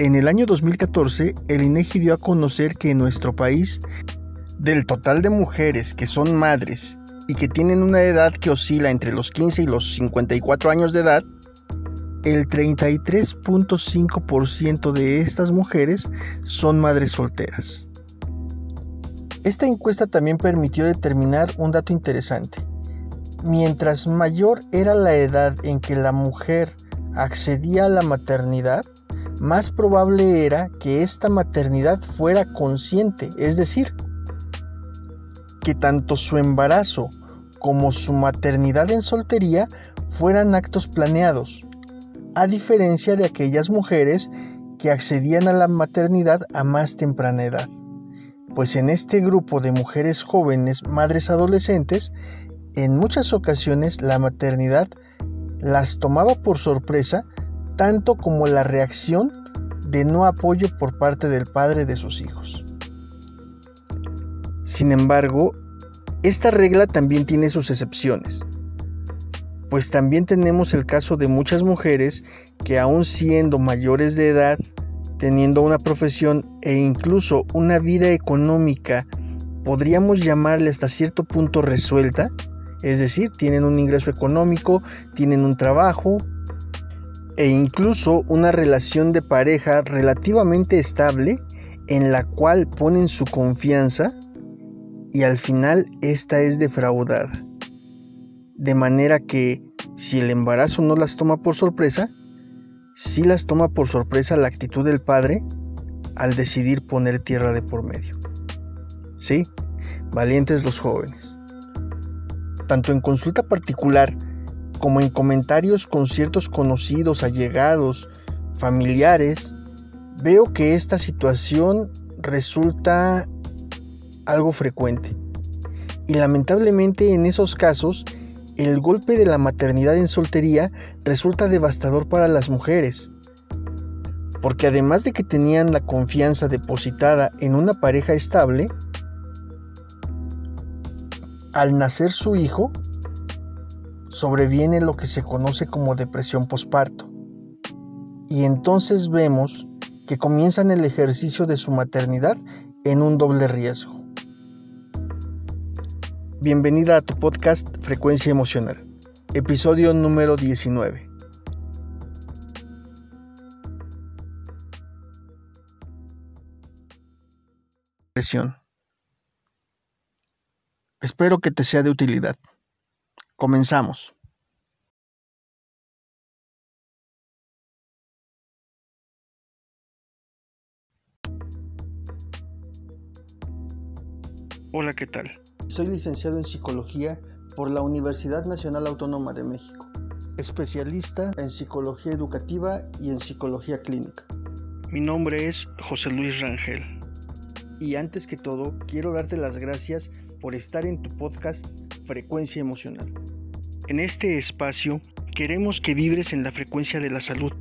En el año 2014, el INEGI dio a conocer que en nuestro país, del total de mujeres que son madres y que tienen una edad que oscila entre los 15 y los 54 años de edad, el 33.5% de estas mujeres son madres solteras. Esta encuesta también permitió determinar un dato interesante. Mientras mayor era la edad en que la mujer accedía a la maternidad, más probable era que esta maternidad fuera consciente, es decir, que tanto su embarazo como su maternidad en soltería fueran actos planeados, a diferencia de aquellas mujeres que accedían a la maternidad a más temprana edad. Pues en este grupo de mujeres jóvenes, madres adolescentes, en muchas ocasiones la maternidad las tomaba por sorpresa, tanto como la reacción de no apoyo por parte del padre de sus hijos. Sin embargo, esta regla también tiene sus excepciones pues también tenemos el caso de muchas mujeres que aún siendo mayores de edad, teniendo una profesión e incluso una vida económica, podríamos llamarle hasta cierto punto resuelta, es decir, tienen un ingreso económico, tienen un trabajo e incluso una relación de pareja relativamente estable en la cual ponen su confianza y al final esta es defraudada de manera que si el embarazo no las toma por sorpresa, sí las toma por sorpresa la actitud del padre al decidir poner tierra de por medio. Sí, valientes los jóvenes. Tanto en consulta particular como en comentarios con ciertos conocidos, allegados, familiares, veo que esta situación resulta algo frecuente. Y lamentablemente en esos casos el golpe de la maternidad en soltería resulta devastador para las mujeres, porque además de que tenían la confianza depositada en una pareja estable, al nacer su hijo, sobreviene lo que se conoce como depresión posparto. Y entonces vemos que comienzan el ejercicio de su maternidad en un doble riesgo. Bienvenida a tu podcast Frecuencia Emocional, episodio número 19. Espero que te sea de utilidad. Comenzamos. Hola, ¿qué tal? Soy licenciado en Psicología por la Universidad Nacional Autónoma de México, especialista en Psicología Educativa y en Psicología Clínica. Mi nombre es José Luis Rangel. Y antes que todo, quiero darte las gracias por estar en tu podcast Frecuencia Emocional. En este espacio queremos que vibres en la frecuencia de la salud,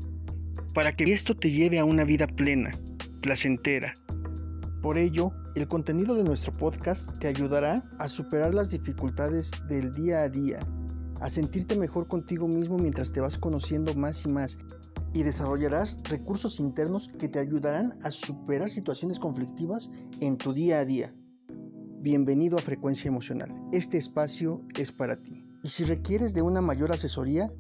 para que esto te lleve a una vida plena, placentera. Por ello, el contenido de nuestro podcast te ayudará a superar las dificultades del día a día, a sentirte mejor contigo mismo mientras te vas conociendo más y más y desarrollarás recursos internos que te ayudarán a superar situaciones conflictivas en tu día a día. Bienvenido a Frecuencia Emocional. Este espacio es para ti. Y si requieres de una mayor asesoría,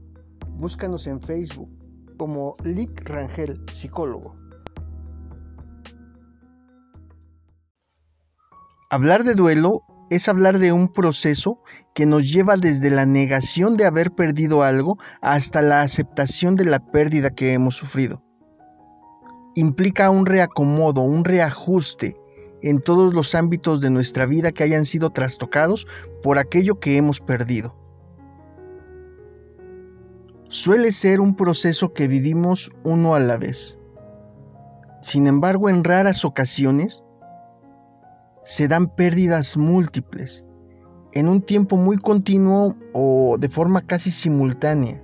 búscanos en Facebook como Lick Rangel, psicólogo. Hablar de duelo es hablar de un proceso que nos lleva desde la negación de haber perdido algo hasta la aceptación de la pérdida que hemos sufrido. Implica un reacomodo, un reajuste en todos los ámbitos de nuestra vida que hayan sido trastocados por aquello que hemos perdido. Suele ser un proceso que vivimos uno a la vez. Sin embargo, en raras ocasiones, se dan pérdidas múltiples en un tiempo muy continuo o de forma casi simultánea.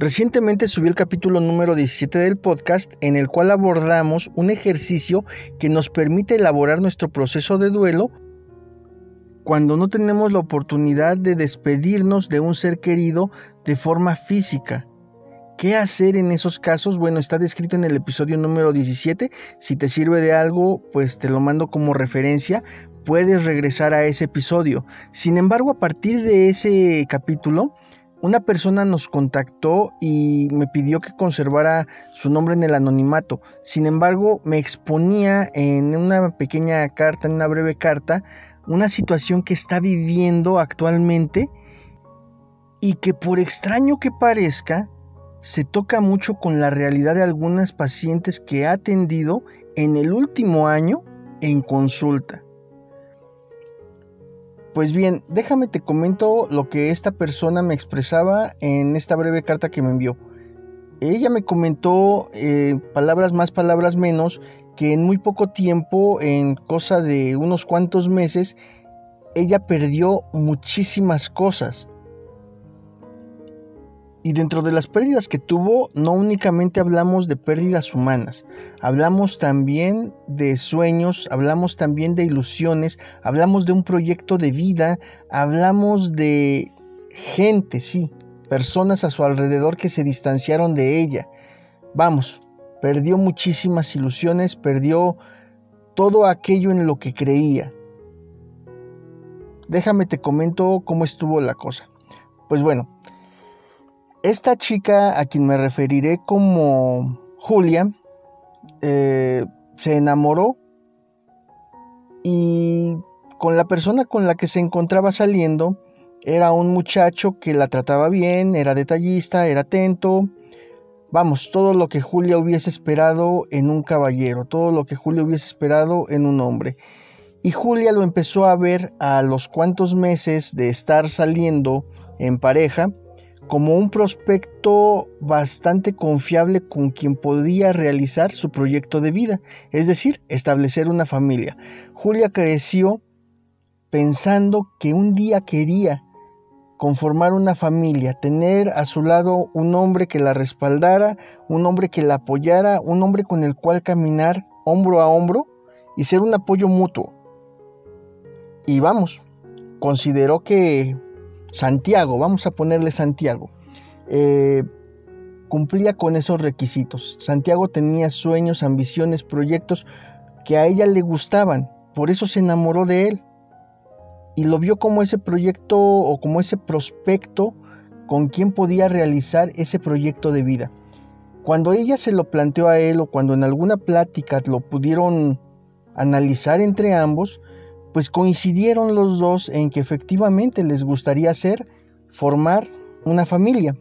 Recientemente subí el capítulo número 17 del podcast en el cual abordamos un ejercicio que nos permite elaborar nuestro proceso de duelo cuando no tenemos la oportunidad de despedirnos de un ser querido de forma física ¿Qué hacer en esos casos? Bueno, está descrito en el episodio número 17. Si te sirve de algo, pues te lo mando como referencia. Puedes regresar a ese episodio. Sin embargo, a partir de ese capítulo, una persona nos contactó y me pidió que conservara su nombre en el anonimato. Sin embargo, me exponía en una pequeña carta, en una breve carta, una situación que está viviendo actualmente y que por extraño que parezca, se toca mucho con la realidad de algunas pacientes que ha atendido en el último año en consulta. Pues bien, déjame te comento lo que esta persona me expresaba en esta breve carta que me envió. Ella me comentó eh, palabras más, palabras menos, que en muy poco tiempo, en cosa de unos cuantos meses, ella perdió muchísimas cosas. Y dentro de las pérdidas que tuvo, no únicamente hablamos de pérdidas humanas, hablamos también de sueños, hablamos también de ilusiones, hablamos de un proyecto de vida, hablamos de gente, sí, personas a su alrededor que se distanciaron de ella. Vamos, perdió muchísimas ilusiones, perdió todo aquello en lo que creía. Déjame te comento cómo estuvo la cosa. Pues bueno, esta chica a quien me referiré como Julia eh, se enamoró y con la persona con la que se encontraba saliendo era un muchacho que la trataba bien, era detallista, era atento. Vamos, todo lo que Julia hubiese esperado en un caballero, todo lo que Julia hubiese esperado en un hombre. Y Julia lo empezó a ver a los cuantos meses de estar saliendo en pareja como un prospecto bastante confiable con quien podía realizar su proyecto de vida, es decir, establecer una familia. Julia creció pensando que un día quería conformar una familia, tener a su lado un hombre que la respaldara, un hombre que la apoyara, un hombre con el cual caminar hombro a hombro y ser un apoyo mutuo. Y vamos, consideró que Santiago, vamos a ponerle Santiago, eh, cumplía con esos requisitos. Santiago tenía sueños, ambiciones, proyectos que a ella le gustaban, por eso se enamoró de él y lo vio como ese proyecto o como ese prospecto con quien podía realizar ese proyecto de vida. Cuando ella se lo planteó a él o cuando en alguna plática lo pudieron analizar entre ambos, pues coincidieron los dos en que efectivamente les gustaría hacer, formar una familia.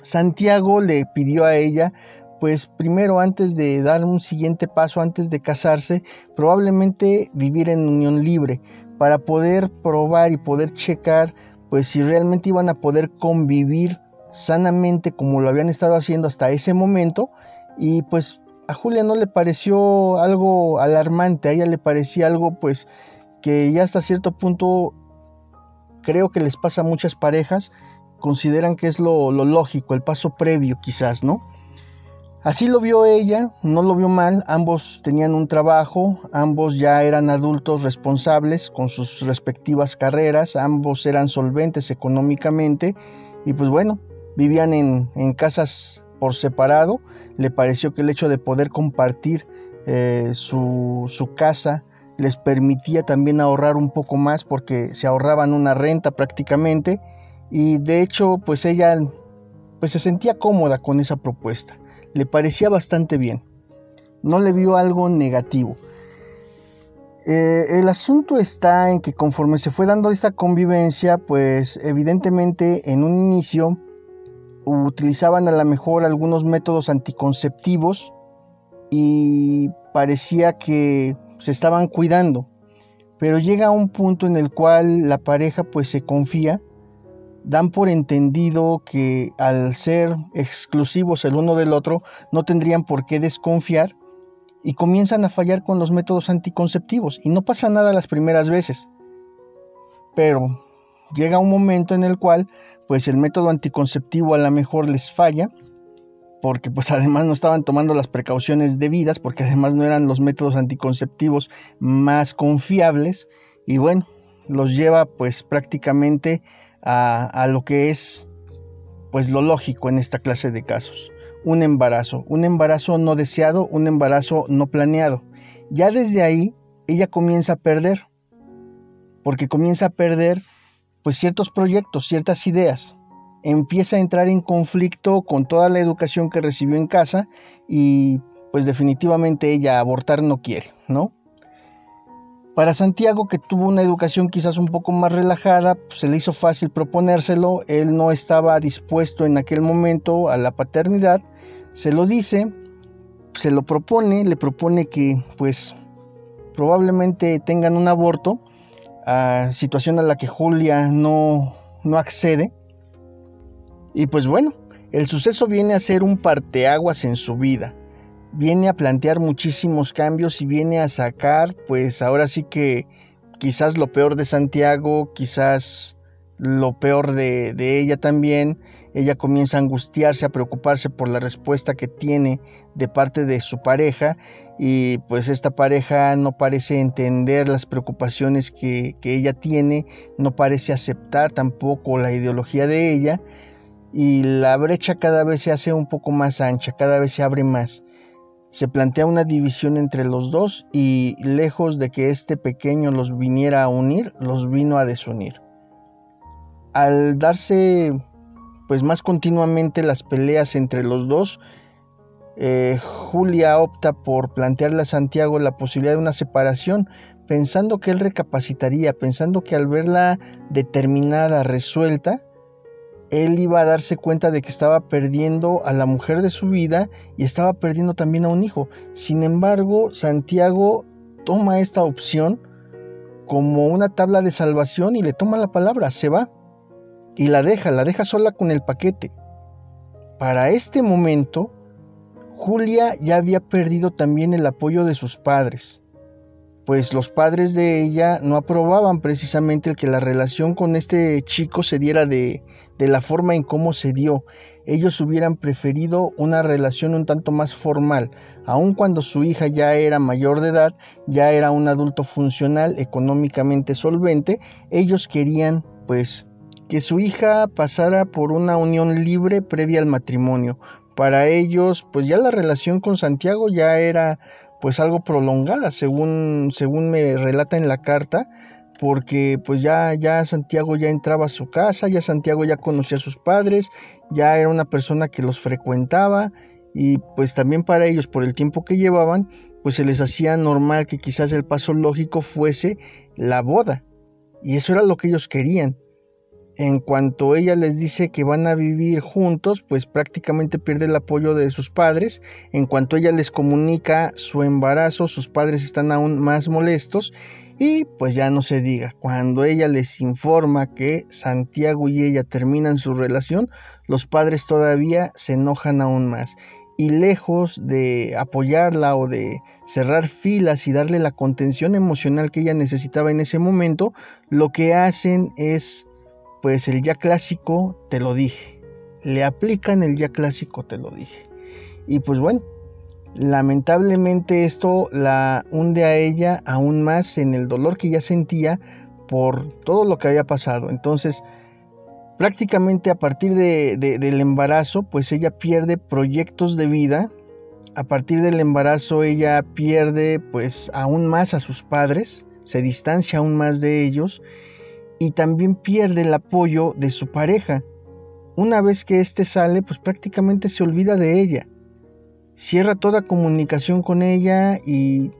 Santiago le pidió a ella, pues primero antes de dar un siguiente paso, antes de casarse, probablemente vivir en unión libre, para poder probar y poder checar, pues si realmente iban a poder convivir sanamente como lo habían estado haciendo hasta ese momento, y pues a Julia no le pareció algo alarmante, a ella le parecía algo pues que ya hasta cierto punto creo que les pasa a muchas parejas, consideran que es lo, lógico, el paso previo quizás, ¿no? Así lo vio ella, no lo vio mal, ambos tenían un trabajo, ambos ya eran adultos responsables con sus respectivas carreras, ambos eran solventes económicamente y pues bueno, vivían en, en casas por separado, le pareció que el hecho de poder compartir eh, su, su casa les permitía también ahorrar un poco más porque se ahorraban una renta prácticamente. Y de hecho pues ella pues se sentía cómoda con esa propuesta, le parecía bastante bien, no le vio algo negativo. Eh, el asunto está en que conforme se fue dando esta convivencia, pues evidentemente en un inicio utilizaban a lo mejor algunos métodos anticonceptivos y parecía que se estaban cuidando. Pero llega un punto en el cual la pareja pues se confía, dan por entendido que al ser exclusivos el uno del otro no tendrían por qué desconfiar y comienzan a fallar con los métodos anticonceptivos y no pasa nada las primeras veces. Pero llega un momento en el cual pues el método anticonceptivo a lo mejor les falla, porque pues además no estaban tomando las precauciones debidas, porque además no eran los métodos anticonceptivos más confiables, y bueno, los lleva pues prácticamente a, a lo que es pues lo lógico en esta clase de casos. Un embarazo, un embarazo no deseado, un embarazo no planeado. Ya desde ahí ella comienza a perder, porque comienza a perder pues ciertos proyectos, ciertas ideas. Empieza a entrar en conflicto con toda la educación que recibió en casa y pues definitivamente ella abortar no quiere, ¿no? Para Santiago, que tuvo una educación quizás un poco más relajada, pues, se le hizo fácil proponérselo, él no estaba dispuesto en aquel momento a la paternidad, se lo dice, se lo propone, le propone que pues probablemente tengan un aborto, a situación a la que Julia no, no accede. Y pues bueno, el suceso viene a ser un parteaguas en su vida. Viene a plantear muchísimos cambios y viene a sacar, pues ahora sí que quizás lo peor de Santiago, quizás lo peor de, de ella también ella comienza a angustiarse, a preocuparse por la respuesta que tiene de parte de su pareja y pues esta pareja no parece entender las preocupaciones que, ella tiene, no parece aceptar tampoco la ideología de ella y la brecha cada vez se hace un poco más ancha, cada vez se abre más. Se plantea una división entre los dos y lejos de que este pequeño los viniera a unir, los vino a desunir. Al darse pues más continuamente las peleas entre los dos, eh, Julia opta por plantearle a Santiago la posibilidad de una separación, pensando que él recapacitaría, pensando que al verla determinada, resuelta, él iba a darse cuenta de que estaba perdiendo a la mujer de su vida y estaba perdiendo también a un hijo. Sin embargo, Santiago toma esta opción como una tabla de salvación y le toma la palabra, se va y la deja, la deja sola con el paquete. Para este momento, Julia ya había perdido también el apoyo de sus padres, pues los padres de ella no aprobaban precisamente el que la relación con este chico se diera de, de la forma en cómo se dio. Ellos hubieran preferido una relación un tanto más formal, aun cuando su hija ya era mayor de edad, ya era un adulto funcional, económicamente solvente, ellos querían pues que su hija pasara por una unión libre previa al matrimonio. Para ellos, pues ya la relación con Santiago ya era pues algo prolongada, según, según me relata en la carta, porque pues ya, ya Santiago ya entraba a su casa, ya Santiago ya conocía a sus padres, ya era una persona que los frecuentaba y pues también para ellos por el tiempo que llevaban, pues se les hacía normal que quizás el paso lógico fuese la boda. Y eso era lo que ellos querían en cuanto ella les dice que van a vivir juntos, pues prácticamente pierde el apoyo de sus padres. En cuanto ella les comunica su embarazo, sus padres están aún más molestos y pues ya no se diga. Cuando ella les informa que Santiago y ella terminan su relación, los padres todavía se enojan aún más. Y lejos de apoyarla o de cerrar filas y darle la contención emocional que ella necesitaba en ese momento, lo que hacen es pues el ya clásico te lo dije. Le aplican el ya clásico te lo dije. Y pues bueno, lamentablemente esto la hunde a ella aún más en el dolor que ya sentía por todo lo que había pasado. Entonces, prácticamente a partir de, del embarazo, pues ella pierde proyectos de vida. A partir del embarazo ella pierde pues aún más a sus padres, se distancia aún más de ellos y también pierde el apoyo de su pareja. Una vez que éste sale, pues prácticamente se olvida de ella. Cierra toda comunicación con ella y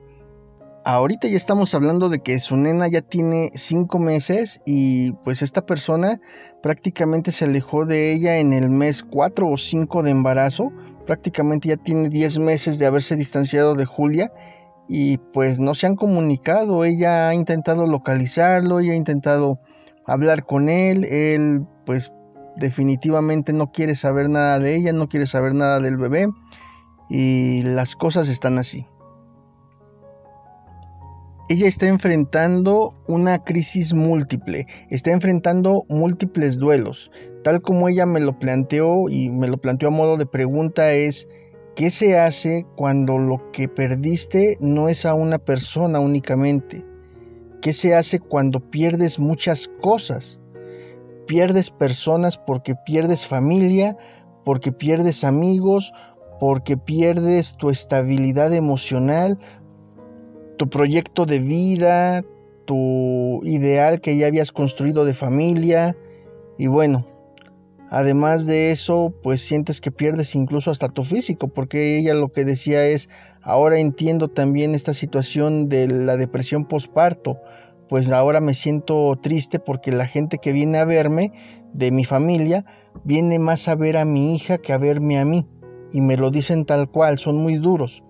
ahorita ya estamos hablando de que su nena ya tiene cinco meses y pues esta persona prácticamente se alejó de ella en el mes cuatro o cinco de embarazo. Prácticamente ya tiene diez meses de haberse distanciado de Julia y pues no se han comunicado. Ella ha intentado localizarlo, ella ha intentado hablar con él, él pues definitivamente no quiere saber nada de ella, no quiere saber nada del bebé y las cosas están así. Ella está enfrentando una crisis múltiple, está enfrentando múltiples duelos. Tal como ella me lo planteó y me lo planteó a modo de pregunta es, ¿qué se hace cuando lo que perdiste no es a una persona únicamente? ¿Qué se hace cuando pierdes muchas cosas? pierdes personas, porque pierdes familia, porque pierdes amigos, porque pierdes tu estabilidad emocional, tu proyecto de vida, tu ideal que ya habías construido de familia y bueno, además de eso, pues sientes que pierdes incluso hasta tu físico, porque ella lo que decía es, ahora entiendo también esta situación de la depresión postparto, pues ahora me siento triste porque la gente que viene a verme de mi familia viene más a ver a mi hija que a verme a mí y me lo dicen tal cual, son muy duros.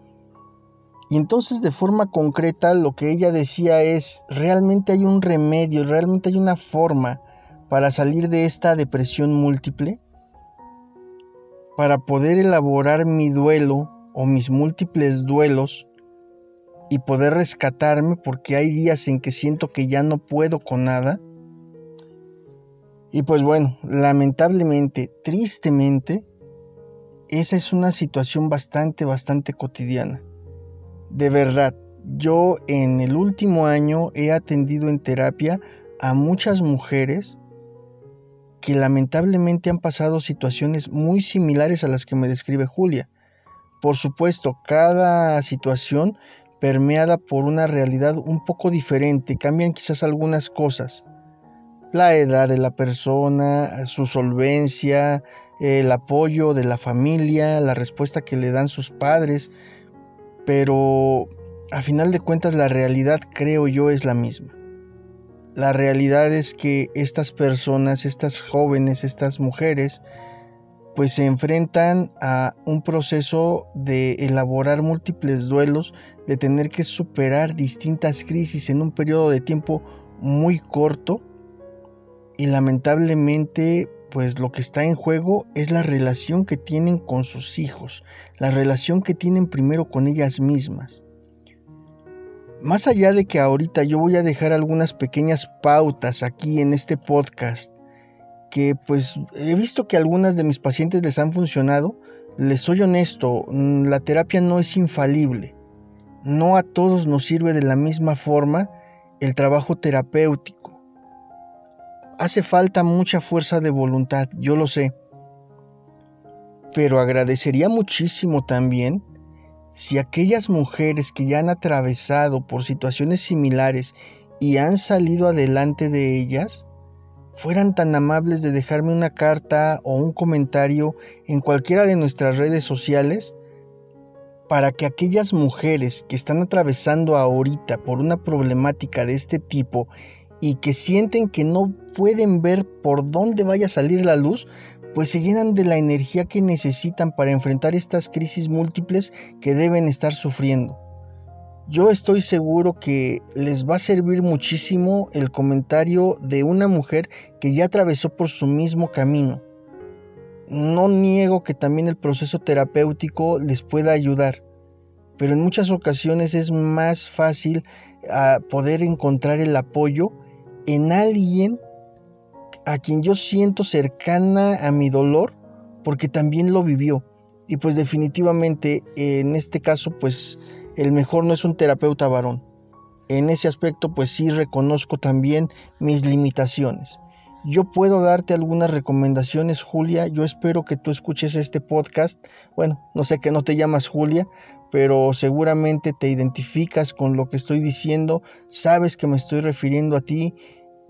Y entonces de forma concreta lo que ella decía es, realmente hay un remedio, realmente hay una forma para salir de esta depresión múltiple, para poder elaborar mi duelo o mis múltiples duelos y poder rescatarme porque hay días en que siento que ya no puedo con nada. Y pues bueno, lamentablemente, tristemente, esa es una situación bastante, bastante cotidiana. De verdad, yo en el último año he atendido en terapia a muchas mujeres que lamentablemente han pasado situaciones muy similares a las que me describe Julia. Por supuesto, cada situación permeada por una realidad un poco diferente, cambian quizás algunas cosas. La edad de la persona, su solvencia, el apoyo de la familia, la respuesta que le dan sus padres, pero a final de cuentas la realidad creo yo es la misma. La realidad es que estas personas, estas jóvenes, estas mujeres, pues se enfrentan a un proceso de elaborar múltiples duelos, de tener que superar distintas crisis en un periodo de tiempo muy corto y lamentablemente pues lo que está en juego es la relación que tienen con sus hijos, la relación que tienen primero con ellas mismas. Más allá de que ahorita yo voy a dejar algunas pequeñas pautas aquí en este podcast, que pues he visto que algunas de mis pacientes les han funcionado, les soy honesto, mm, la terapia no es infalible. No a todos nos sirve de la misma forma el trabajo terapéutico Hace falta mucha fuerza de voluntad, yo lo sé. Pero agradecería muchísimo también si aquellas mujeres que ya han atravesado por situaciones similares y han salido adelante de ellas, fueran tan amables de dejarme una carta o un comentario en cualquiera de nuestras redes sociales para que aquellas mujeres que están atravesando ahorita por una problemática de este tipo y que sienten que no pueden ver por dónde vaya a salir la luz, pues se llenan de la energía que necesitan para enfrentar estas crisis múltiples que deben estar sufriendo. Yo estoy seguro que les va a servir muchísimo el comentario de una mujer que ya atravesó por su mismo camino. No niego que también el proceso terapéutico les pueda ayudar, pero en muchas ocasiones es más fácil ah, poder encontrar el apoyo en alguien a quien yo siento cercana a mi dolor porque también lo vivió. Y pues definitivamente en este caso pues el mejor no es un terapeuta varón. En ese aspecto pues sí reconozco también mis limitaciones. Yo puedo darte algunas recomendaciones, Julia. Yo espero que tú escuches este podcast. Bueno, no sé que no te llamas Julia, pero seguramente te identificas con lo que estoy diciendo. Sabes que me estoy refiriendo a ti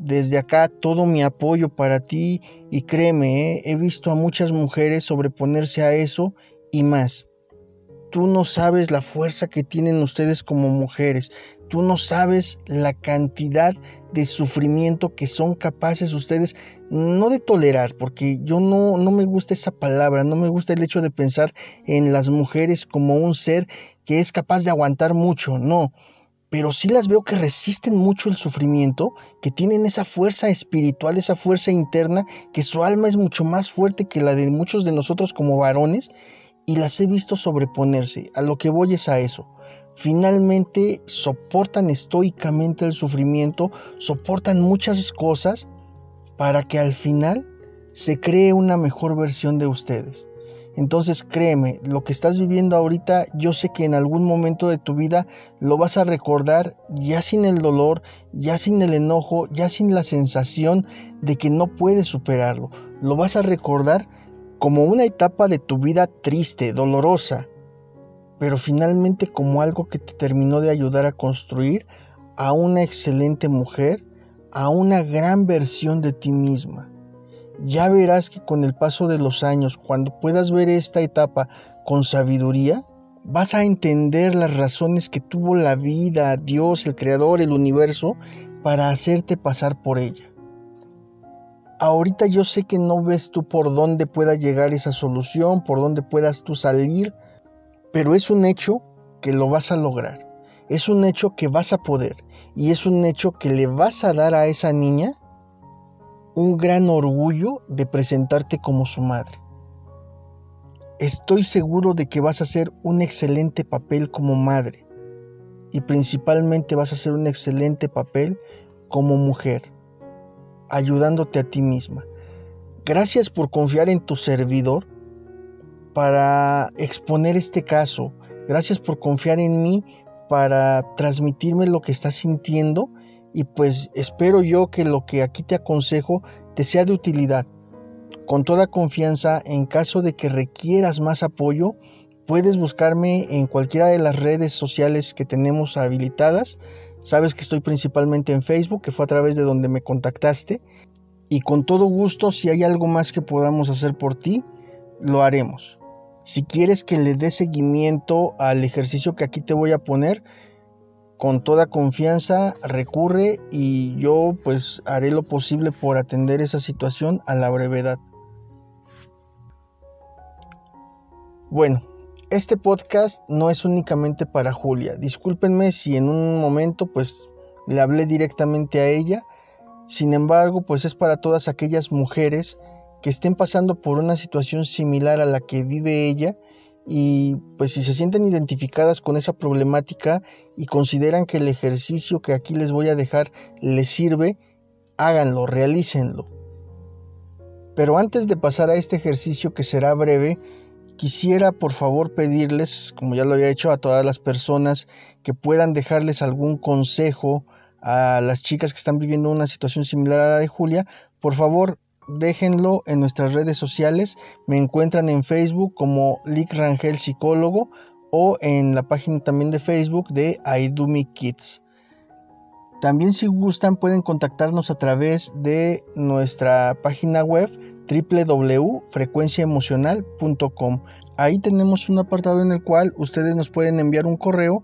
desde acá todo mi apoyo para ti y créeme, ¿eh? he visto a muchas mujeres sobreponerse a eso y más. Tú no sabes la fuerza que tienen ustedes como mujeres. Tú no sabes la cantidad de sufrimiento que son capaces ustedes no de tolerar, porque yo no, no me gusta esa palabra, no me gusta el hecho de pensar en las mujeres como un ser que es capaz de aguantar mucho, no pero sí las veo que resisten mucho el sufrimiento, que tienen esa fuerza espiritual, esa fuerza interna, que su alma es mucho más fuerte que la de muchos de nosotros como varones, y las he visto sobreponerse. A lo que voy es a eso. Finalmente soportan estoicamente el sufrimiento, soportan muchas cosas para que al final se cree una mejor versión de ustedes. Entonces créeme, lo que estás viviendo ahorita, yo sé que en algún momento de tu vida lo vas a recordar ya sin el dolor, ya sin el enojo, ya sin la sensación de que no puedes superarlo. Lo vas a recordar como una etapa de tu vida triste, dolorosa, pero finalmente como algo que te terminó de ayudar a construir a una excelente mujer, a una gran versión de ti misma ya verás que con el paso de los años, cuando puedas ver esta etapa con sabiduría, vas a entender las razones que tuvo la vida, Dios, el Creador, el universo, para hacerte pasar por ella. Ahorita yo sé que no ves tú por dónde pueda llegar esa solución, por dónde puedas tú salir, pero es un hecho que lo vas a lograr. Es un hecho que vas a poder y es un hecho que le vas a dar a esa niña un gran orgullo de presentarte como su madre. Estoy seguro de que vas a hacer un excelente papel como madre y principalmente vas a hacer un excelente papel como mujer, ayudándote a ti misma. Gracias por confiar en tu servidor para exponer este caso. Gracias por confiar en mí para transmitirme lo que estás sintiendo y pues espero yo que lo que aquí te aconsejo te sea de utilidad. Con toda confianza, en caso de que requieras más apoyo, puedes buscarme en cualquiera de las redes sociales que tenemos habilitadas. Sabes que estoy principalmente en Facebook, que fue a través de donde me contactaste. Y con todo gusto, si hay algo más que podamos hacer por ti, lo haremos. Si quieres que le dé seguimiento al ejercicio que aquí te voy a poner, con toda confianza recurre y yo pues haré lo posible por atender esa situación a la brevedad. Bueno, este podcast no es únicamente para Julia. Discúlpenme si en un momento pues le hablé directamente a ella. Sin embargo, pues es para todas aquellas mujeres que estén pasando por una situación similar a la que vive ella y pues si se sienten identificadas con esa problemática y consideran que el ejercicio que aquí les voy a dejar les sirve, háganlo, realícenlo. Pero antes de pasar a este ejercicio que será breve, quisiera por favor pedirles, como ya lo había hecho a todas las personas, que puedan dejarles algún consejo a las chicas que están viviendo una situación similar a la de Julia, por favor déjenlo en nuestras redes sociales. Me encuentran en Facebook como Lick Rangel Psicólogo o en la página también de Facebook de Aidumi Kids. También si gustan pueden contactarnos a través de nuestra página web www.frecuenciaemocional.com. Ahí tenemos un apartado en el cual ustedes nos pueden enviar un correo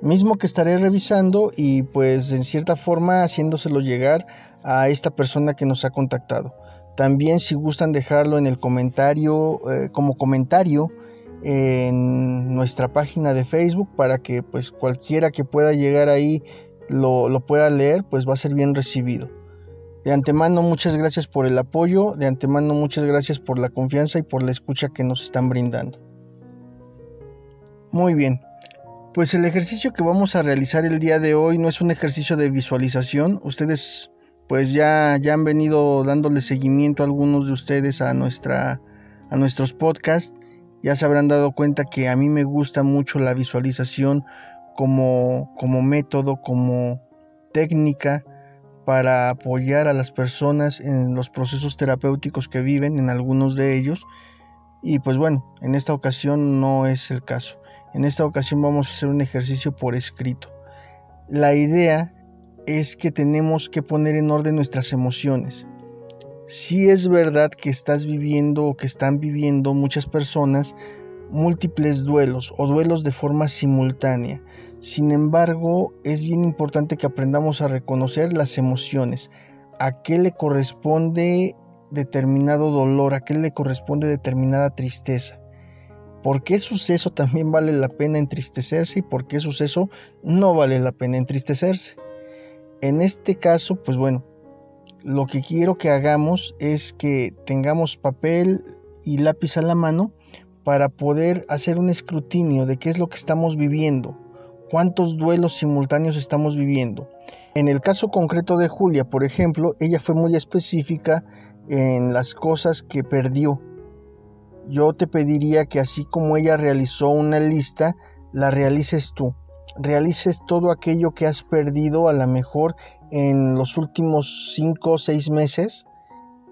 mismo que estaré revisando y pues en cierta forma haciéndoselo llegar a esta persona que nos ha contactado. También si gustan dejarlo en el comentario, eh, como comentario en nuestra página de Facebook para que pues cualquiera que pueda llegar ahí lo, lo pueda leer, pues va a ser bien recibido. De antemano muchas gracias por el apoyo, de antemano muchas gracias por la confianza y por la escucha que nos están brindando. Muy bien, pues el ejercicio que vamos a realizar el día de hoy no es un ejercicio de visualización. Ustedes pues ya, ya han venido dándole seguimiento a algunos de ustedes a, nuestra, a nuestros podcasts. Ya se habrán dado cuenta que a mí me gusta mucho la visualización como, como método, como técnica para apoyar a las personas en los procesos terapéuticos que viven, en algunos de ellos. Y pues bueno, en esta ocasión no es el caso. En esta ocasión vamos a hacer un ejercicio por escrito. La idea es que tenemos que poner en orden nuestras emociones. Si es verdad que estás viviendo o que están viviendo muchas personas múltiples duelos o duelos de forma simultánea. Sin embargo, es bien importante que aprendamos a reconocer las emociones. ¿A qué le corresponde determinado dolor? ¿A qué le corresponde determinada tristeza? Por qué suceso también vale la pena entristecerse y por qué suceso no vale la pena entristecerse. En este caso, pues bueno, lo que quiero que hagamos es que tengamos papel y lápiz a la mano para poder hacer un escrutinio de qué es lo que estamos viviendo, cuántos duelos simultáneos estamos viviendo. En el caso concreto de Julia, por ejemplo, ella fue muy específica en las cosas que perdió yo te pediría que así como ella realizó una lista, la realices tú. Realices todo aquello que has perdido a lo mejor en los últimos 5 o 6 meses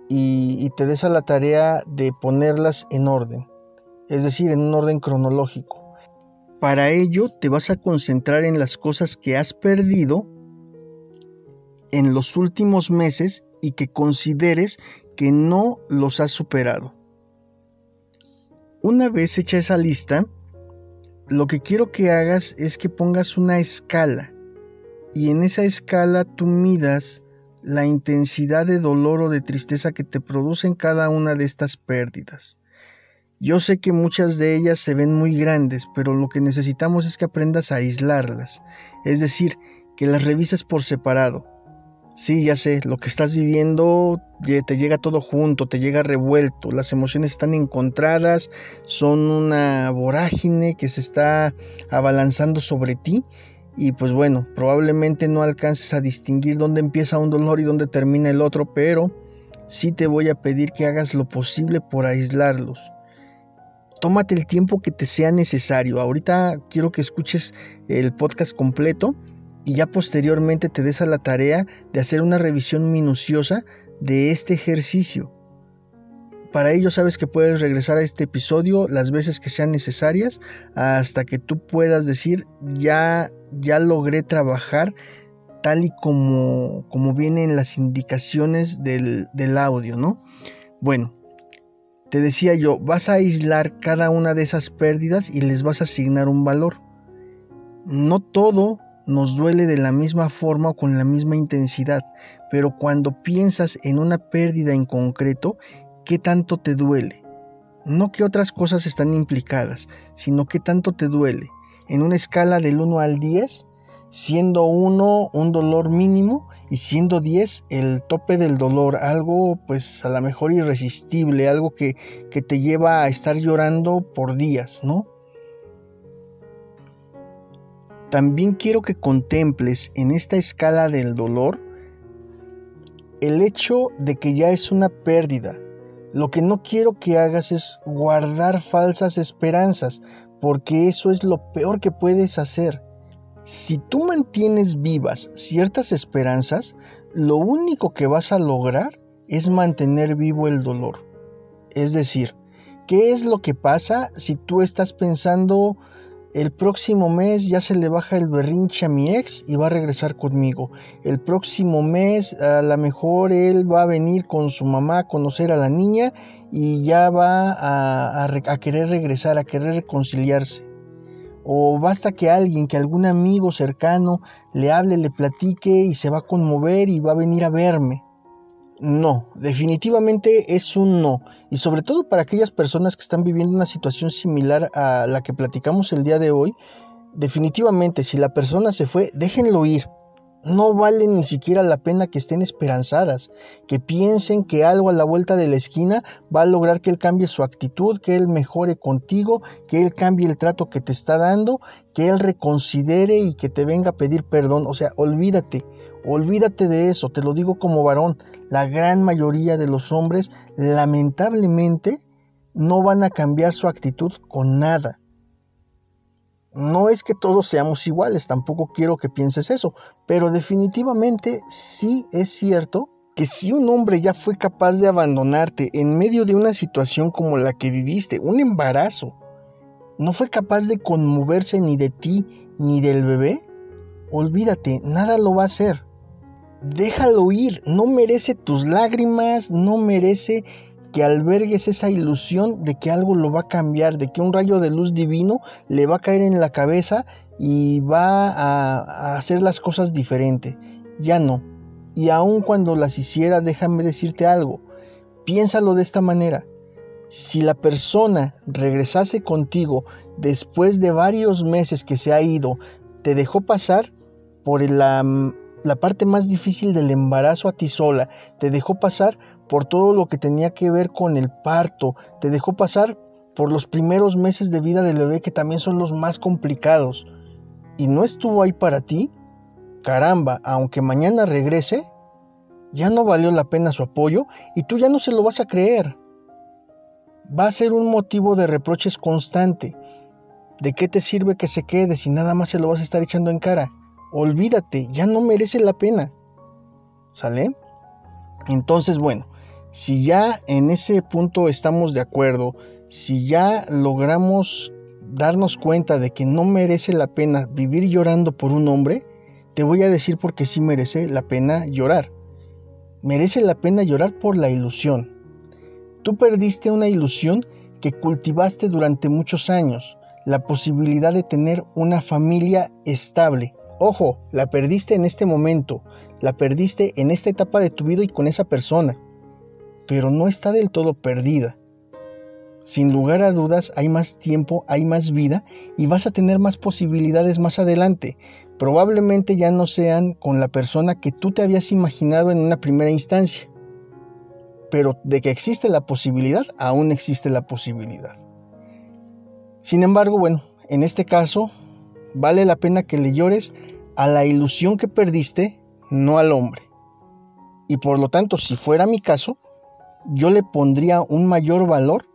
y, y te des a la tarea de ponerlas en orden, es decir, en un orden cronológico. Para ello te vas a concentrar en las cosas que has perdido en los últimos meses y que consideres que no los has superado. Una vez hecha esa lista, lo que quiero que hagas es que pongas una escala y en esa escala tú midas la intensidad de dolor o de tristeza que te producen cada una de estas pérdidas. Yo sé que muchas de ellas se ven muy grandes, pero lo que necesitamos es que aprendas a aislarlas, es decir, que las revises por separado. Sí, ya sé, lo que estás viviendo te llega todo junto, te llega revuelto, las emociones están encontradas, son una vorágine que se está abalanzando sobre ti y pues bueno, probablemente no alcances a distinguir dónde empieza un dolor y dónde termina el otro, pero sí te voy a pedir que hagas lo posible por aislarlos. Tómate el tiempo que te sea necesario. Ahorita quiero que escuches el podcast completo y ya posteriormente te des a la tarea de hacer una revisión minuciosa de este ejercicio. Para ello sabes que puedes regresar a este episodio las veces que sean necesarias hasta que tú puedas decir ya ya logré trabajar tal y como, como vienen las indicaciones del, del audio, ¿no? Bueno, te decía yo, vas a aislar cada una de esas pérdidas y les vas a asignar un valor. No todo nos duele de la misma forma o con la misma intensidad, pero cuando piensas en una pérdida en concreto, ¿qué tanto te duele? No que otras cosas están implicadas, sino qué tanto te duele en una escala del 1 al 10, siendo 1 un dolor mínimo y siendo 10 el tope del dolor, algo pues a lo mejor irresistible, algo que, que te lleva a estar llorando por días, ¿no? También quiero que contemples en esta escala del dolor el hecho de que ya es una pérdida. Lo que no quiero que hagas es guardar falsas esperanzas, porque eso es lo peor que puedes hacer. Si tú mantienes vivas ciertas esperanzas, lo único que vas a lograr es mantener vivo el dolor. Es decir, ¿qué es lo que pasa si tú estás pensando el próximo mes ya se le baja el berrinche a mi ex y va a regresar conmigo. El próximo mes a lo mejor él va a venir con su mamá a conocer a la niña y ya va a, a querer regresar, a querer reconciliarse. O basta que alguien, que algún amigo cercano le hable, le platique y se va a conmover y va a venir a verme. No, definitivamente es un no. Y sobre todo para aquellas personas que están viviendo una situación similar a la que platicamos el día de hoy, definitivamente si la persona se fue, déjenlo ir. No vale ni siquiera la pena que estén esperanzadas, que piensen que algo a la vuelta de la esquina va a lograr que él cambie su actitud, que él mejore contigo, que él cambie el trato que te está dando, que él reconsidere y que te venga a pedir perdón. O sea, olvídate, olvídate de eso, te lo digo como varón. La gran mayoría de los hombres lamentablemente no van a cambiar su actitud con nada. No es que todos seamos iguales, tampoco quiero que pienses eso, pero definitivamente sí es cierto que si un hombre ya fue capaz de abandonarte en medio de una situación como la que viviste, un embarazo, no fue capaz de conmoverse ni de ti ni del bebé, olvídate, nada lo va a hacer. Déjalo ir, no merece tus lágrimas, no merece que albergues esa ilusión de que algo lo va a cambiar, de que un rayo de luz divino le va a caer en la cabeza y va a, hacer las cosas diferente. Ya no. Y aun cuando las hiciera, déjame decirte algo. Piénsalo de esta manera. Si la persona regresase contigo después de varios meses que se ha ido, te dejó pasar por la la parte más difícil del embarazo a ti sola, te dejó pasar por todo lo que tenía que ver con el parto, te dejó pasar por los primeros meses de vida del bebé que también son los más complicados, y no estuvo ahí para ti, caramba, aunque mañana regrese, ya no valió la pena su apoyo y tú ya no se lo vas a creer. va a ser un motivo de reproches constante. ¿De qué te sirve que se quede si nada más se lo vas a estar echando en cara? Olvídate, ya no merece la pena. ¿Sale? Entonces, bueno, si ya en ese punto estamos de acuerdo, si ya logramos darnos cuenta de que no merece la pena vivir llorando por un hombre, te voy a decir por qué sí merece la pena llorar. Merece la pena llorar por la ilusión. Tú perdiste una ilusión que cultivaste durante muchos años, la posibilidad de tener una familia estable. Ojo, la perdiste en este momento, la perdiste en esta etapa de tu vida y con esa persona, pero no está del todo perdida. Sin lugar a dudas hay más tiempo, hay más vida y vas a tener más posibilidades más adelante. Probablemente ya no sean con la persona que tú te habías imaginado en una primera instancia. Pero de que existe la posibilidad, aún existe la posibilidad. Sin embargo, bueno, en este caso, vale la pena que le llores a la ilusión que perdiste, no al hombre. Y por lo tanto, si fuera mi caso, yo le pondría un mayor valor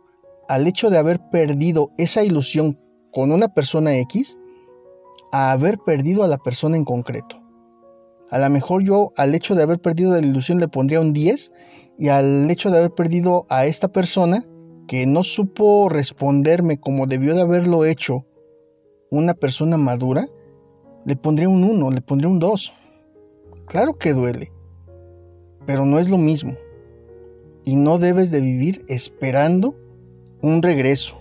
al hecho de haber perdido esa ilusión con una persona X a haber perdido a la persona en concreto. A lo mejor yo al hecho de haber perdido la ilusión le pondría un 10 y al hecho de haber perdido a esta persona que no supo responderme como debió de haberlo hecho una persona madura, le pondría un 1, le pondría un 2. Claro que duele, pero no es lo mismo. Y no debes de vivir esperando un regreso.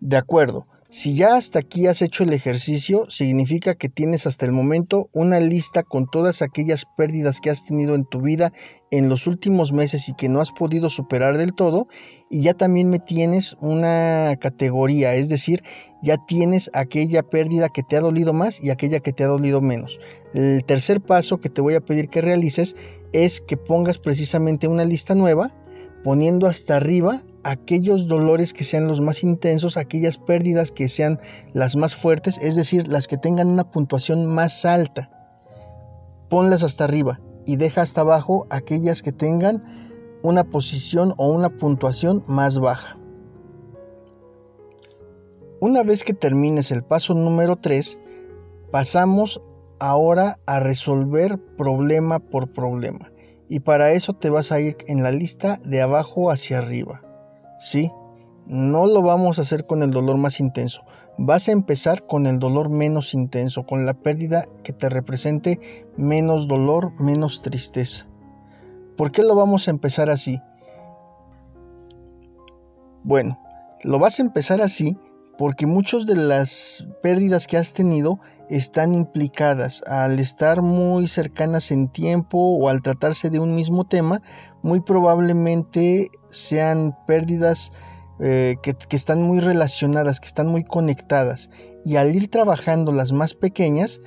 De acuerdo, si ya hasta aquí has hecho el ejercicio, significa que tienes hasta el momento una lista con todas aquellas pérdidas que has tenido en tu vida en los últimos meses y que no has podido superar del todo. Y ya también me tienes una categoría, es decir, ya tienes aquella pérdida que te ha dolido más y aquella que te ha dolido menos. El tercer paso que te voy a pedir que realices es que pongas precisamente una lista nueva poniendo hasta arriba aquellos dolores que sean los más intensos, aquellas pérdidas que sean las más fuertes, es decir, las que tengan una puntuación más alta. Ponlas hasta arriba y deja hasta abajo aquellas que tengan una posición o una puntuación más baja. Una vez que termines el paso número 3, pasamos ahora a resolver problema por problema y para eso te vas a ir en la lista de abajo hacia arriba. Sí, no lo vamos a hacer con el dolor más intenso. Vas a empezar con el dolor menos intenso, con la pérdida que te represente menos dolor, menos tristeza. ¿Por qué lo vamos a empezar así? Bueno, lo vas a empezar así porque muchas de las pérdidas que has tenido están implicadas al estar muy cercanas en tiempo o al tratarse de un mismo tema, muy probablemente sean pérdidas eh, que, que están muy relacionadas, que están muy conectadas. Y al ir trabajando las más pequeñas,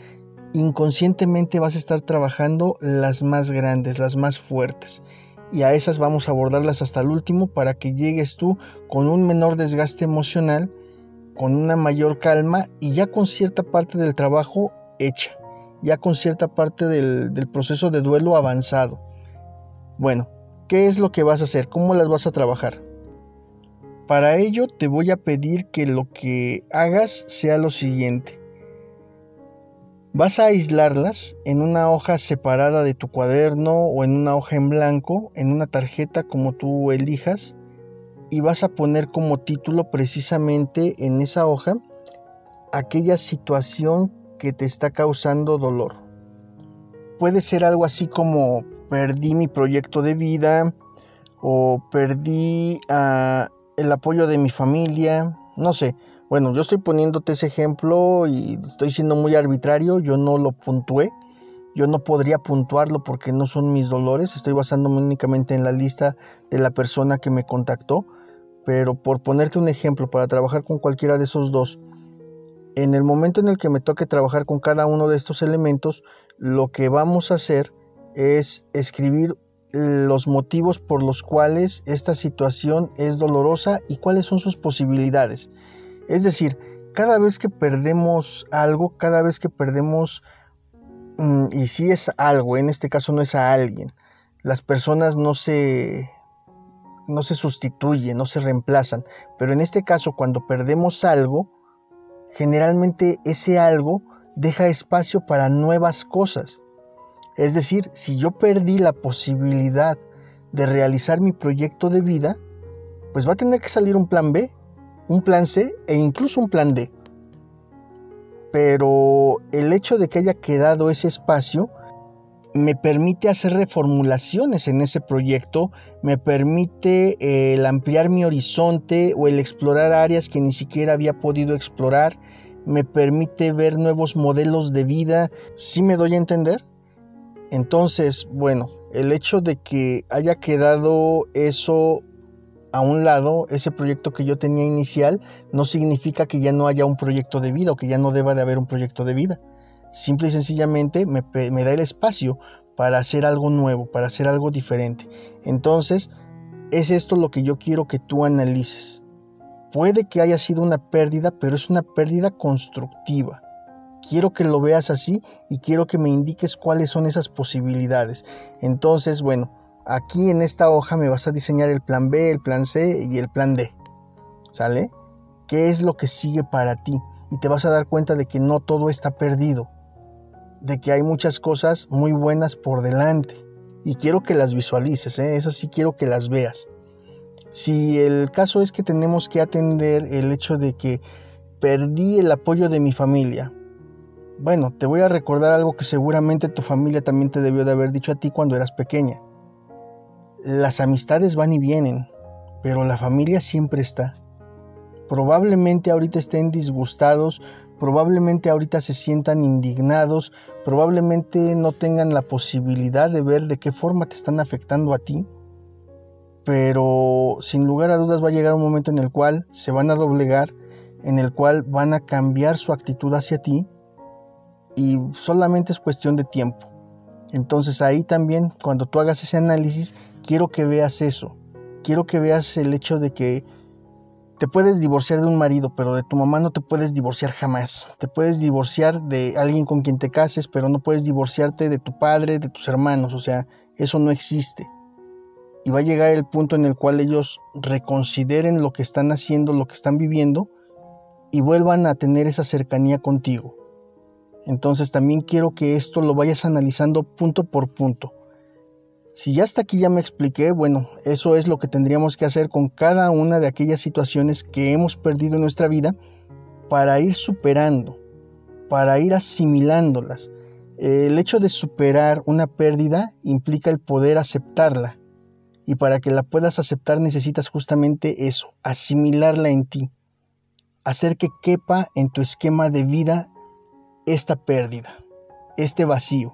inconscientemente vas a estar trabajando las más grandes, las más fuertes. Y a esas vamos a abordarlas hasta el último para que llegues tú con un menor desgaste emocional con una mayor calma y ya con cierta parte del trabajo hecha, ya con cierta parte del, del, proceso de duelo avanzado. Bueno, ¿qué es lo que vas a hacer? ¿Cómo las vas a trabajar? Para ello te voy a pedir que lo que hagas sea lo siguiente. Vas a aislarlas en una hoja separada de tu cuaderno o en una hoja en blanco, en una tarjeta como tú elijas y vas a poner como título precisamente en esa hoja aquella situación que te está causando dolor. Puede ser algo así como perdí mi proyecto de vida o perdí ah, el apoyo de mi familia, no sé. Bueno, yo estoy poniéndote ese ejemplo y estoy siendo muy arbitrario, yo no lo puntué, yo no podría puntuarlo porque no son mis dolores, estoy basándome únicamente en la lista de la persona que me contactó pero por ponerte un ejemplo, para trabajar con cualquiera de esos dos, en el momento en el que me toque trabajar con cada uno de estos elementos, lo que vamos a hacer es escribir los motivos por los cuales esta situación es dolorosa y cuáles son sus posibilidades. Es decir, cada vez que perdemos algo, cada vez que perdemos, mm, y si es algo, en este caso no es a alguien, las personas no se no se sustituye, no se reemplazan. Pero en este caso, cuando perdemos algo, generalmente ese algo deja espacio para nuevas cosas. Es decir, si yo perdí la posibilidad de realizar mi proyecto de vida, pues va a tener que salir un plan B, un plan C e incluso un plan D. Pero el hecho de que haya quedado ese espacio me permite hacer reformulaciones en ese proyecto, me permite el ampliar mi horizonte o el explorar áreas que ni siquiera había podido explorar, me permite ver nuevos modelos de vida, ¿sí me doy a entender? Entonces, bueno, el hecho de que haya quedado eso a un lado, ese proyecto que yo tenía inicial, no significa que ya no haya un proyecto de vida o que ya no deba de haber un proyecto de vida. Simple y sencillamente me, da el espacio para hacer algo nuevo, para hacer algo diferente. Entonces, es esto lo que yo quiero que tú analices. Puede que haya sido una pérdida, pero es una pérdida constructiva. Quiero que lo veas así y quiero que me indiques cuáles son esas posibilidades. Entonces, bueno, aquí en esta hoja me vas a diseñar el plan B, el plan C y el plan D. ¿Sale? ¿Qué es lo que sigue para ti? Y te vas a dar cuenta de que no todo está perdido de que hay muchas cosas muy buenas por delante. Y quiero que las visualices, ¿eh? eso sí quiero que las veas. Si el caso es que tenemos que atender el hecho de que perdí el apoyo de mi familia, bueno, te voy a recordar algo que seguramente tu familia también te debió de haber dicho a ti cuando eras pequeña. Las amistades van y vienen, pero la familia siempre está. Probablemente ahorita estén disgustados probablemente ahorita se sientan indignados, probablemente no tengan la posibilidad de ver de qué forma te están afectando a ti, pero sin lugar a dudas va a llegar un momento en el cual se van a doblegar, en el cual van a cambiar su actitud hacia ti y solamente es cuestión de tiempo. Entonces ahí también, cuando tú hagas ese análisis, quiero que veas eso, quiero que veas el hecho de que te puedes divorciar de un marido, pero de tu mamá no te puedes divorciar jamás. Te puedes divorciar de alguien con quien te cases, pero no puedes divorciarte de tu padre, de tus hermanos. O sea, eso no existe. Y va a llegar el punto en el cual ellos reconsideren lo que están haciendo, lo que están viviendo, y vuelvan a tener esa cercanía contigo. Entonces también quiero que esto lo vayas analizando punto por punto. Si ya hasta aquí ya me expliqué, bueno, eso es lo que tendríamos que hacer con cada una de aquellas situaciones que hemos perdido en nuestra vida para ir superando, para ir asimilándolas. El hecho de superar una pérdida implica el poder aceptarla. Y para que la puedas aceptar necesitas justamente eso, asimilarla en ti. Hacer que quepa en tu esquema de vida esta pérdida, este vacío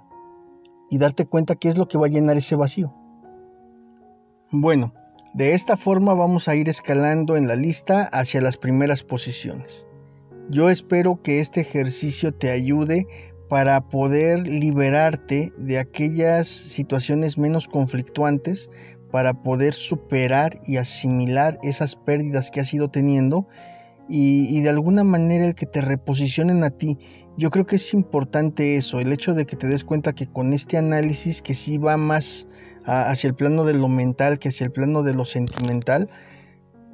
y darte cuenta qué es lo que va a llenar ese vacío. Bueno, de esta forma vamos a ir escalando en la lista hacia las primeras posiciones. Yo espero que este ejercicio te ayude para poder liberarte de aquellas situaciones menos conflictuantes, para poder superar y asimilar esas pérdidas que has ido teniendo y, de alguna manera el que te reposicionen a ti. Yo creo que es importante eso, el hecho de que te des cuenta que con este análisis que sí va más hacia el plano de lo mental que hacia el plano de lo sentimental,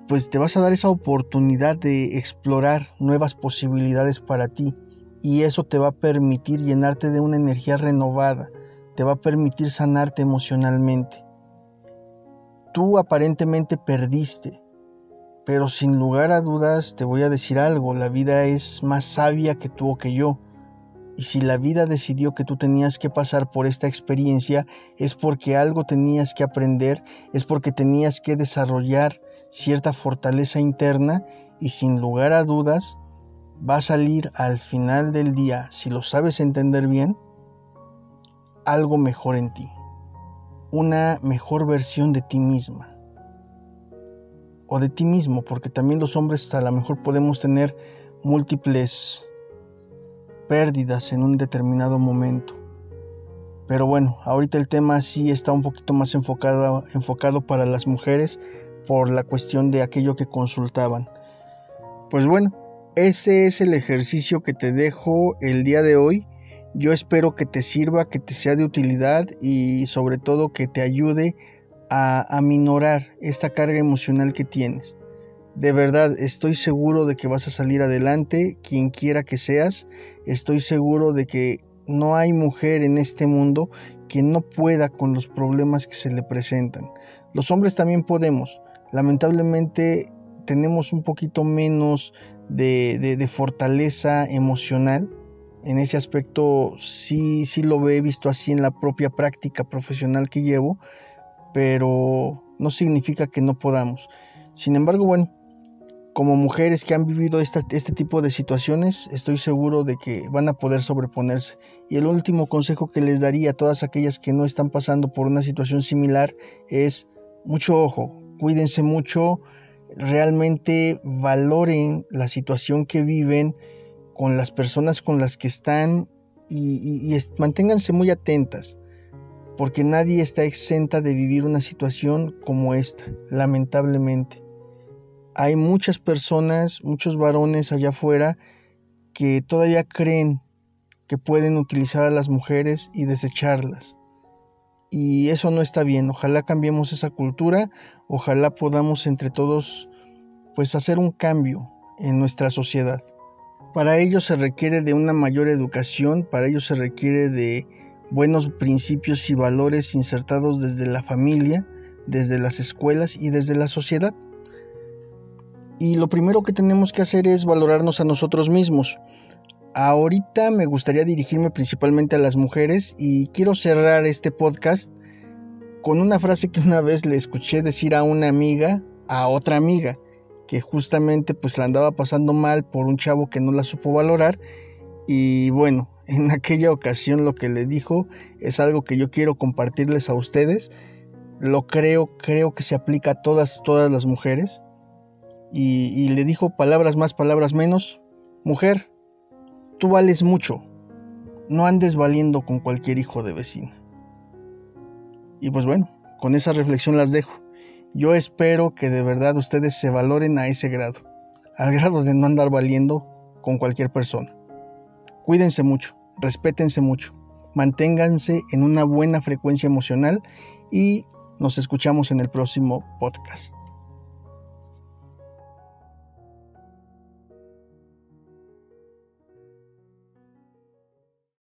pues te vas a dar esa oportunidad de explorar nuevas posibilidades para ti y eso te va a permitir llenarte de una energía renovada, te va a permitir sanarte emocionalmente. Tú aparentemente perdiste, pero sin lugar a dudas te voy a decir algo, la vida es más sabia que tú o que yo. Y si la vida decidió que tú tenías que pasar por esta experiencia, es porque algo tenías que aprender, es porque tenías que desarrollar cierta fortaleza interna y sin lugar a dudas va a salir al final del día, si lo sabes entender bien, algo mejor en ti, una mejor versión de ti misma o de ti mismo, porque también los hombres a lo mejor podemos tener múltiples pérdidas en un determinado momento. Pero bueno, ahorita el tema sí está un poquito más enfocado, enfocado para las mujeres por la cuestión de aquello que consultaban. Pues bueno, ese es el ejercicio que te dejo el día de hoy. Yo espero que te sirva, que te sea de utilidad y sobre todo que te ayude a aminorar esta carga emocional que tienes. De verdad, estoy seguro de que vas a salir adelante, quien quiera que seas. Estoy seguro de que no hay mujer en este mundo que no pueda con los problemas que se le presentan. Los hombres también podemos. Lamentablemente tenemos un poquito menos de, fortaleza emocional. En ese aspecto sí, sí lo he visto así en la propia práctica profesional que llevo, pero no significa que no podamos. Sin embargo, bueno, como mujeres que han vivido este tipo de situaciones, estoy seguro de que van a poder sobreponerse. Y el último consejo que les daría a todas aquellas que no están pasando por una situación similar es mucho ojo, cuídense mucho, realmente valoren la situación que viven con las personas con las que están y, manténganse muy atentas, porque nadie está exenta de vivir una situación como esta, lamentablemente hay muchas personas, muchos varones allá afuera que todavía creen que pueden utilizar a las mujeres y desecharlas. Y eso no está bien. Ojalá cambiemos esa cultura, ojalá podamos entre todos pues hacer un cambio en nuestra sociedad. Para ello se requiere de una mayor educación, para ello se requiere de buenos principios y valores insertados desde la familia, desde las escuelas y desde la sociedad. Y lo primero que tenemos que hacer es valorarnos a nosotros mismos. Ahorita me gustaría dirigirme principalmente a las mujeres y quiero cerrar este podcast con una frase que una vez le escuché decir a una amiga, a otra amiga, que justamente pues la andaba pasando mal por un chavo que no la supo valorar y bueno, en aquella ocasión lo que le dijo es algo que yo quiero compartirles a ustedes. Lo creo, creo que se aplica a todas todas las mujeres y, le dijo palabras más, palabras menos, mujer, tú vales mucho, no andes valiendo con cualquier hijo de vecina. Y pues bueno, con esa reflexión las dejo. Yo espero que de verdad ustedes se valoren a ese grado, al grado de no andar valiendo con cualquier persona. Cuídense mucho, respétense mucho, manténganse en una buena frecuencia emocional y nos escuchamos en el próximo podcast.